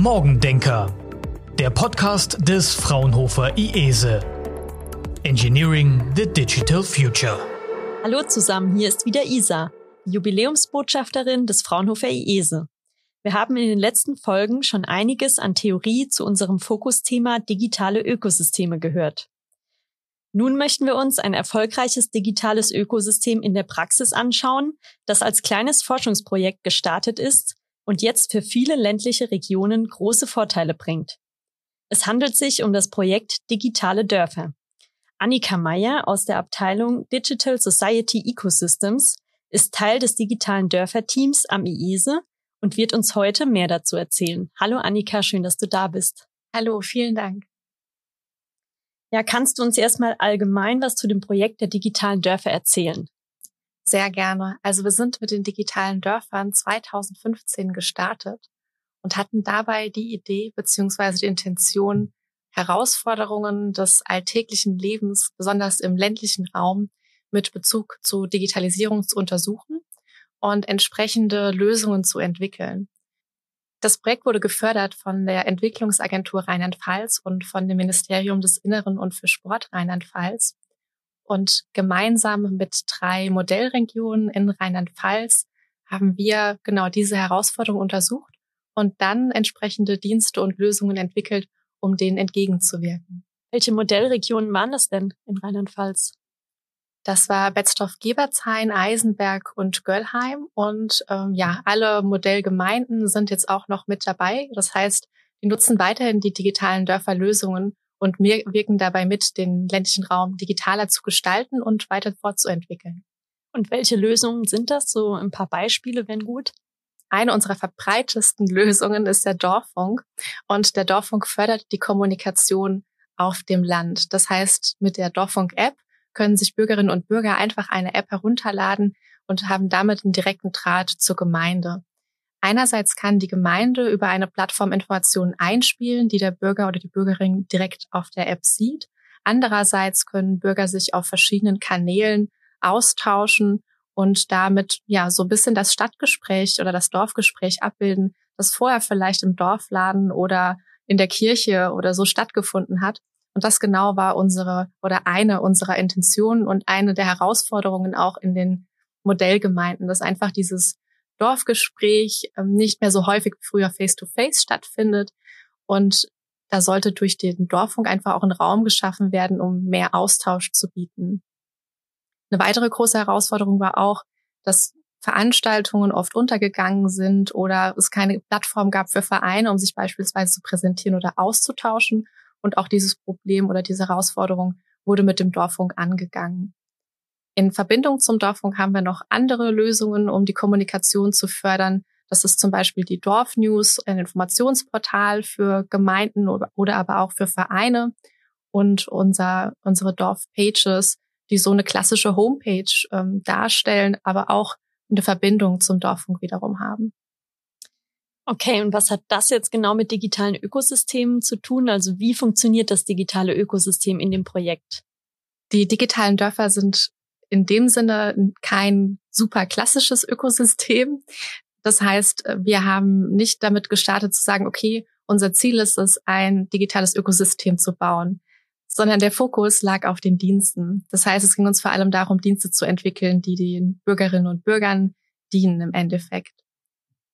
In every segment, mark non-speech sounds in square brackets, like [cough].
Morgendenker, der Podcast des Fraunhofer IESE. Engineering the Digital Future. Hallo zusammen, hier ist wieder Isa, Jubiläumsbotschafterin des Fraunhofer IESE. Wir haben in den letzten Folgen schon einiges an Theorie zu unserem Fokusthema digitale Ökosysteme gehört. Nun möchten wir uns ein erfolgreiches digitales Ökosystem in der Praxis anschauen, das als kleines Forschungsprojekt gestartet ist und jetzt für viele ländliche Regionen große Vorteile bringt. Es handelt sich um das Projekt Digitale Dörfer. Annika Meyer aus der Abteilung Digital Society Ecosystems ist Teil des digitalen Dörfer-Teams am IESE und wird uns heute mehr dazu erzählen. Hallo Annika, schön, dass du da bist. Hallo, vielen Dank. Ja, kannst du uns erstmal allgemein was zu dem Projekt der digitalen Dörfer erzählen? Sehr gerne. Also wir sind mit den digitalen Dörfern 2015 gestartet und hatten dabei die Idee beziehungsweise die Intention, Herausforderungen des alltäglichen Lebens, besonders im ländlichen Raum, mit Bezug zu Digitalisierung zu untersuchen und entsprechende Lösungen zu entwickeln. Das Projekt wurde gefördert von der Entwicklungsagentur Rheinland-Pfalz und von dem Ministerium des Inneren und für Sport Rheinland-Pfalz. Und gemeinsam mit drei Modellregionen in Rheinland-Pfalz haben wir genau diese Herausforderung untersucht und dann entsprechende Dienste und Lösungen entwickelt, um denen entgegenzuwirken. Welche Modellregionen waren das denn in Rheinland-Pfalz? Das war Betzdorf-Geberzhain, Eisenberg und Göllheim. Und ähm, ja, alle Modellgemeinden sind jetzt auch noch mit dabei. Das heißt, die nutzen weiterhin die digitalen Dörferlösungen und wirken dabei mit, den ländlichen Raum digitaler zu gestalten und weiter fortzuentwickeln. Und welche Lösungen sind das? So ein paar Beispiele, wenn gut. Eine unserer verbreitesten [laughs] Lösungen ist der Dorffunk. Und der Dorffunk fördert die Kommunikation auf dem Land. Das heißt, mit der Dorffunk-App können sich Bürgerinnen und Bürger einfach eine App herunterladen und haben damit einen direkten Draht zur Gemeinde. Einerseits kann die Gemeinde über eine Plattform Informationen einspielen, die der Bürger oder die Bürgerin direkt auf der App sieht. Andererseits können Bürger sich auf verschiedenen Kanälen austauschen und damit ja so ein bisschen das Stadtgespräch oder das Dorfgespräch abbilden, das vorher vielleicht im Dorfladen oder in der Kirche oder so stattgefunden hat. Und das genau war unsere oder eine unserer Intentionen und eine der Herausforderungen auch in den Modellgemeinden, dass einfach dieses Dorfgespräch ähm, nicht mehr so häufig wie früher face-to-face -face stattfindet. Und da sollte durch den Dorffunk einfach auch ein Raum geschaffen werden, um mehr Austausch zu bieten. Eine weitere große Herausforderung war auch, dass Veranstaltungen oft untergegangen sind oder es keine Plattform gab für Vereine, um sich beispielsweise zu präsentieren oder auszutauschen. Und auch dieses Problem oder diese Herausforderung wurde mit dem Dorffunk angegangen. In Verbindung zum Dorffunk haben wir noch andere Lösungen, um die Kommunikation zu fördern. Das ist zum Beispiel die Dorfnews, ein Informationsportal für Gemeinden oder, aber auch für Vereine und unser, unsere Dorfpages, die so eine klassische Homepage ähm, darstellen, aber auch eine Verbindung zum Dorffunk wiederum haben. Okay, und was hat das jetzt genau mit digitalen Ökosystemen zu tun? Also wie funktioniert das digitale Ökosystem in dem Projekt? Die digitalen Dörfer sind in dem Sinne kein super klassisches Ökosystem. Das heißt, wir haben nicht damit gestartet zu sagen, okay, unser Ziel ist es, ein digitales Ökosystem zu bauen, sondern der Fokus lag auf den Diensten. Das heißt, es ging uns vor allem darum, Dienste zu entwickeln, die den Bürgerinnen und Bürgern dienen im Endeffekt.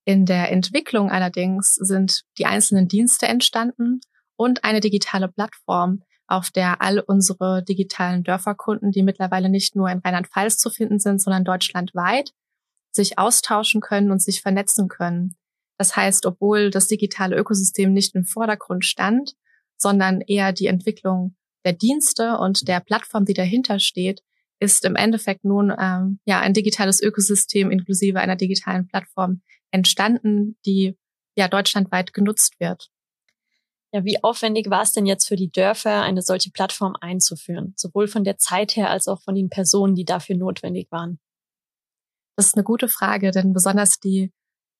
In der Entwicklung allerdings sind die einzelnen Dienste entstanden und eine digitale Plattform, auf der all unsere digitalen Dörferkunden, die mittlerweile nicht nur in Rheinland-Pfalz zu finden sind, sondern deutschlandweit, sich austauschen können und sich vernetzen können. Das heißt, obwohl das digitale Ökosystem nicht im Vordergrund stand, sondern eher die Entwicklung der Dienste und der Plattform, die dahinter steht, ist im Endeffekt nun ähm, ja ein digitales Ökosystem inklusive einer digitalen Plattform entstanden, die ja deutschlandweit genutzt wird. Ja, wie aufwendig war es denn jetzt für die Dörfer, eine solche Plattform einzuführen, sowohl von der Zeit her als auch von den Personen, die dafür notwendig waren? Das ist eine gute Frage, denn besonders die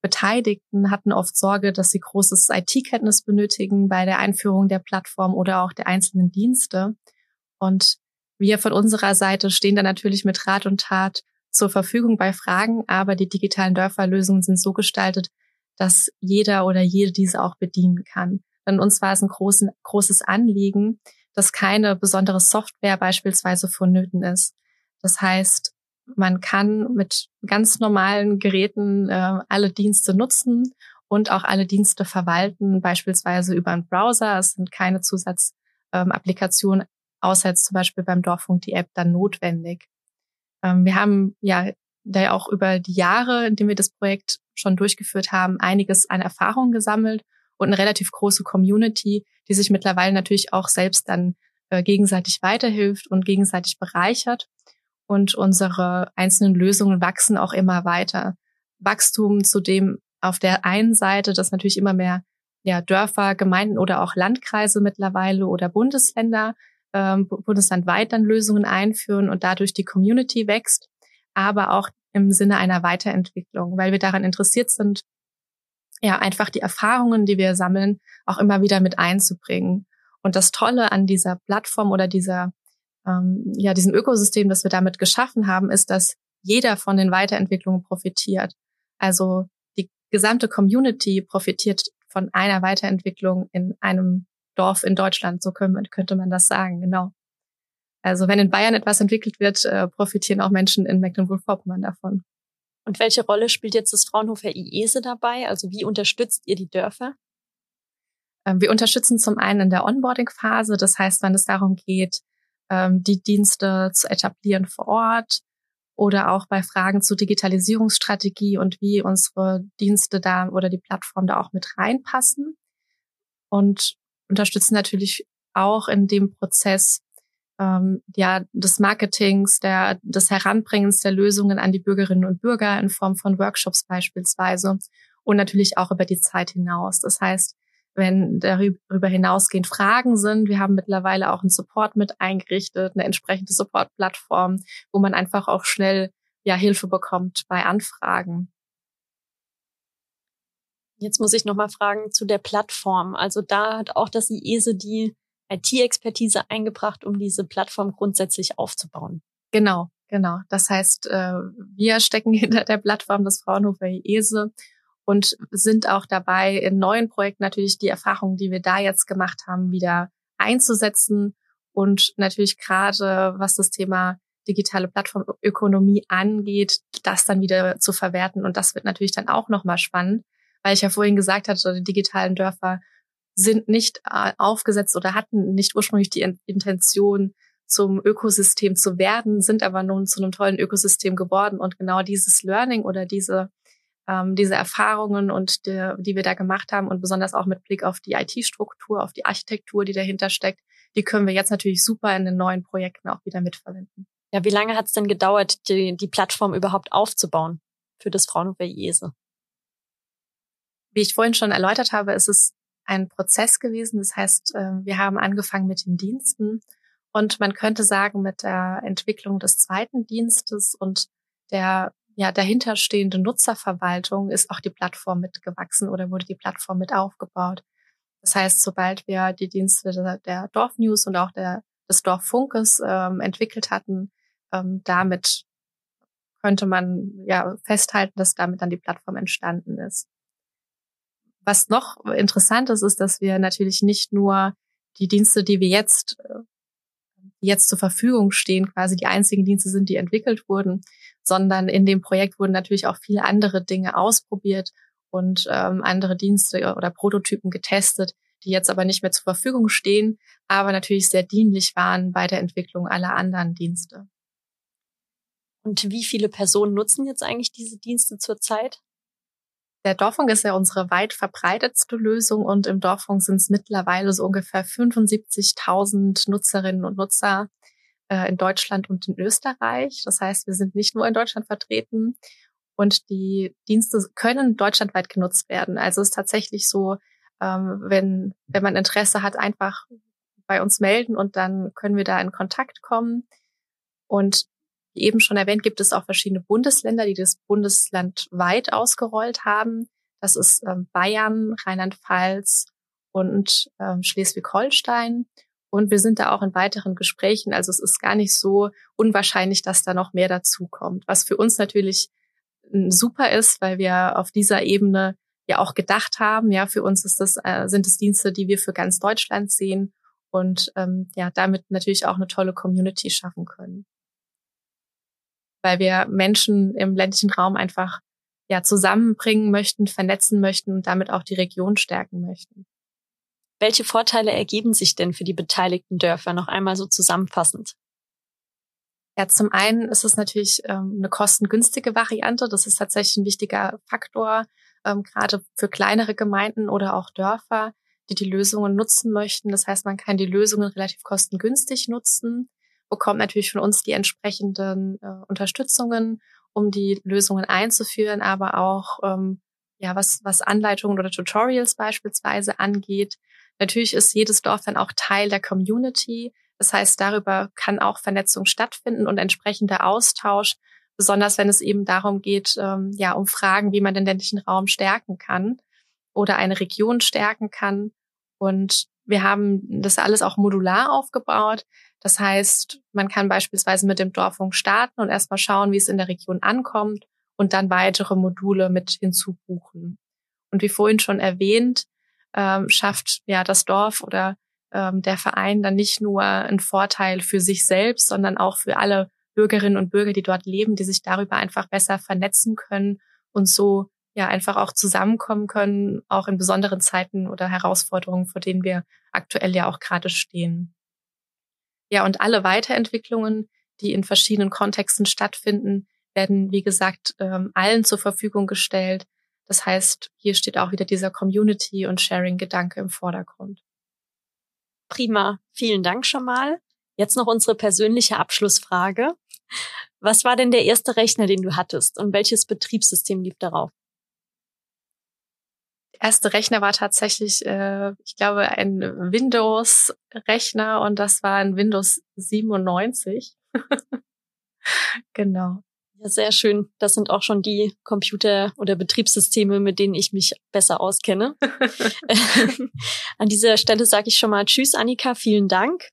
Beteiligten hatten oft Sorge, dass sie großes IT-Kenntnis benötigen bei der Einführung der Plattform oder auch der einzelnen Dienste. Und wir von unserer Seite stehen da natürlich mit Rat und Tat zur Verfügung bei Fragen, aber die digitalen Dörferlösungen sind so gestaltet, dass jeder oder jede diese auch bedienen kann. Denn uns war es ein großen, großes Anliegen, dass keine besondere Software beispielsweise vonnöten ist. Das heißt, man kann mit ganz normalen Geräten äh, alle Dienste nutzen und auch alle Dienste verwalten, beispielsweise über einen Browser. Es sind keine Zusatzapplikationen, ähm, außer jetzt zum Beispiel beim Dorffunk die App dann notwendig. Ähm, wir haben ja da ja auch über die Jahre, in denen wir das Projekt schon durchgeführt haben, einiges an Erfahrung gesammelt und eine relativ große Community, die sich mittlerweile natürlich auch selbst dann äh, gegenseitig weiterhilft und gegenseitig bereichert. Und unsere einzelnen Lösungen wachsen auch immer weiter. Wachstum zu dem auf der einen Seite, dass natürlich immer mehr ja, Dörfer, Gemeinden oder auch Landkreise mittlerweile oder Bundesländer ähm, bundeslandweit dann Lösungen einführen und dadurch die Community wächst, aber auch im Sinne einer Weiterentwicklung, weil wir daran interessiert sind, ja, einfach die Erfahrungen, die wir sammeln, auch immer wieder mit einzubringen. Und das Tolle an dieser Plattform oder dieser, ähm, ja, diesem Ökosystem, das wir damit geschaffen haben, ist, dass jeder von den Weiterentwicklungen profitiert. Also die gesamte Community profitiert von einer Weiterentwicklung in einem Dorf in Deutschland. So könnte man das sagen, genau. Also wenn in Bayern etwas entwickelt wird, äh, profitieren auch Menschen in Mecklenburg-Vorpommern davon. Und welche Rolle spielt jetzt das Fraunhofer IESE dabei? Also wie unterstützt ihr die Dörfer? Ähm, wir unterstützen zum einen in der Onboarding-Phase, das heißt, wenn es darum geht, ähm, die Dienste zu etablieren vor Ort oder auch bei Fragen zu Digitalisierungsstrategie und wie unsere Dienste da oder die Plattform da auch mit reinpassen. Und unterstützen natürlich auch in dem Prozess ähm, ja des Marketings, der des Heranbringens der Lösungen an die Bürgerinnen und Bürger in Form von Workshops beispielsweise und natürlich auch über die Zeit hinaus. Das heißt, wenn darüber hinausgehend Fragen sind, wir haben mittlerweile auch einen Support mit eingerichtet, eine entsprechende Support-Plattform, wo man einfach auch schnell ja Hilfe bekommt bei Anfragen. Jetzt muss ich noch mal fragen zu der Plattform. Also da hat auch das IESE die IT-Expertise eingebracht, um diese Plattform grundsätzlich aufzubauen. Genau, genau. Das heißt, äh, wir stecken [laughs] hinter der Plattform des Fraunhofer IESE und sind auch dabei, in neuen Projekten natürlich die Erfahrungen, die wir da jetzt gemacht haben, wieder einzusetzen und natürlich gerade, was das Thema digitale Plattformökonomie angeht, das dann wieder zu verwerten. Und das wird natürlich dann auch nochmal spannend, weil ich ja vorhin gesagt hatte, die digitalen Dörfer sind nicht äh, aufgesetzt oder hatten nicht ursprünglich die Intention, zum Ökosystem zu werden, sind aber nun zu einem tollen Ökosystem geworden. Und genau dieses Learning oder diese, ähm, diese Erfahrungen und die, die wir da gemacht haben und besonders auch mit Blick auf die IT-Struktur, auf die Architektur, die dahinter steckt, die können wir jetzt natürlich super in den neuen Projekten auch wieder mitverwenden. Ja, wie lange hat es denn gedauert, die, die Plattform überhaupt aufzubauen für das Fraunhofer IESE? Wie ich vorhin schon erläutert habe, ist es ein Prozess gewesen. Das heißt, äh, wir haben angefangen mit den Diensten und man könnte sagen, mit der Entwicklung des zweiten Dienstes und der ja, dahinterstehende Nutzerverwaltung ist auch die Plattform mitgewachsen oder wurde die Plattform mit aufgebaut. Das heißt, sobald wir die Dienste der, Dorfnews und auch der, des Dorffunkes ähm, entwickelt hatten, ähm, damit könnte man ja festhalten, dass damit dann die Plattform entstanden ist. Was noch interessant ist, ist, dass wir natürlich nicht nur die Dienste, die wir jetzt, äh, jetzt zur Verfügung stehen, quasi die einzigen Dienste sind, die entwickelt wurden, sondern in dem Projekt wurden natürlich auch viele andere Dinge ausprobiert und ähm, andere Dienste oder Prototypen getestet, die jetzt aber nicht mehr zur Verfügung stehen, aber natürlich sehr dienlich waren bei der Entwicklung aller anderen Dienste. Und wie viele Personen nutzen jetzt eigentlich diese Dienste zurzeit? Der Dorfunk ist ja unsere weit verbreitetste Lösung und im Dorfunk sind es mittlerweile so ungefähr 75.000 Nutzerinnen und Nutzer äh, in Deutschland und in Österreich. Das heißt, wir sind nicht nur in Deutschland vertreten und die Dienste können deutschlandweit genutzt werden. Also es ist tatsächlich so, ähm, wenn, wenn man Interesse hat, einfach bei uns melden und dann können wir da in Kontakt kommen. Und wie eben schon erwähnt, gibt es auch verschiedene Bundesländer, die das Bundesland weit ausgerollt haben. Das ist ähm, Bayern, Rheinland-Pfalz und ähm, Schleswig-Holstein. Und wir sind da auch in weiteren Gesprächen. Also es ist gar nicht so unwahrscheinlich, dass da noch mehr dazu kommt. Was für uns natürlich super ist, weil wir auf dieser Ebene ja auch gedacht haben. Ja, für uns ist das, äh, sind es Dienste, die wir für ganz Deutschland sehen und ähm, ja, damit natürlich auch eine tolle Community schaffen können. Weil wir Menschen im ländlichen Raum einfach ja zusammenbringen möchten, vernetzen möchten und damit auch die Region stärken möchten. Welche Vorteile ergeben sich denn für die beteiligten Dörfer noch einmal so zusammenfassend? Ja, zum einen ist es natürlich ähm, eine kostengünstige Variante. Das ist tatsächlich ein wichtiger Faktor, ähm, gerade für kleinere Gemeinden oder auch Dörfer, die die Lösungen nutzen möchten. Das heißt, man kann die Lösungen relativ kostengünstig nutzen, bekommt natürlich von uns die entsprechenden äh, Unterstützungen, um die Lösungen einzuführen, aber auch ähm, ja, was, was Anleitungen oder Tutorials beispielsweise angeht. Natürlich ist jedes Dorf dann auch Teil der Community. Das heißt, darüber kann auch Vernetzung stattfinden und entsprechender Austausch, besonders wenn es eben darum geht, ähm, ja, um Fragen, wie man den ländlichen Raum stärken kann oder eine Region stärken kann. Und wir haben das alles auch modular aufgebaut. Das heißt, man kann beispielsweise mit dem Dorfung starten und erstmal schauen, wie es in der Region ankommt und dann weitere Module mit hinzubuchen. Und wie vorhin schon erwähnt, ähm, schafft ja das Dorf oder ähm, der Verein dann nicht nur einen Vorteil für sich selbst, sondern auch für alle Bürgerinnen und Bürger, die dort leben, die sich darüber einfach besser vernetzen können und so ja einfach auch zusammenkommen können, auch in besonderen Zeiten oder Herausforderungen, vor denen wir aktuell ja auch gerade stehen. Ja, und alle Weiterentwicklungen, die in verschiedenen Kontexten stattfinden, werden, wie gesagt, ähm, allen zur Verfügung gestellt. Das heißt, hier steht auch wieder dieser Community- und Sharing-Gedanke im Vordergrund. Prima. Vielen Dank schon mal. Jetzt noch unsere persönliche Abschlussfrage. Was war denn der erste Rechner, den du hattest und welches Betriebssystem lief darauf? Der erste Rechner war tatsächlich, äh, ich glaube, ein Windows-Rechner und das war ein Windows 97. [laughs] genau. Ja, sehr schön. Das sind auch schon die Computer oder Betriebssysteme, mit denen ich mich besser auskenne. [laughs] [laughs] An dieser Stelle sage ich schon mal Tschüss, Annika, vielen Dank.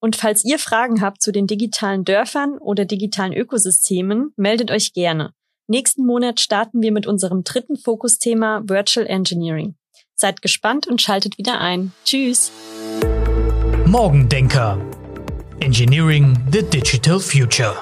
Und falls ihr Fragen habt zu den digitalen Dörfern oder digitalen Ökosystemen, meldet euch gerne. Nächsten Monat starten wir mit unserem dritten Fokusthema Virtual Engineering. Seid gespannt und schaltet wieder ein. Tschüss. Morgendenker. Engineering the Digital Future.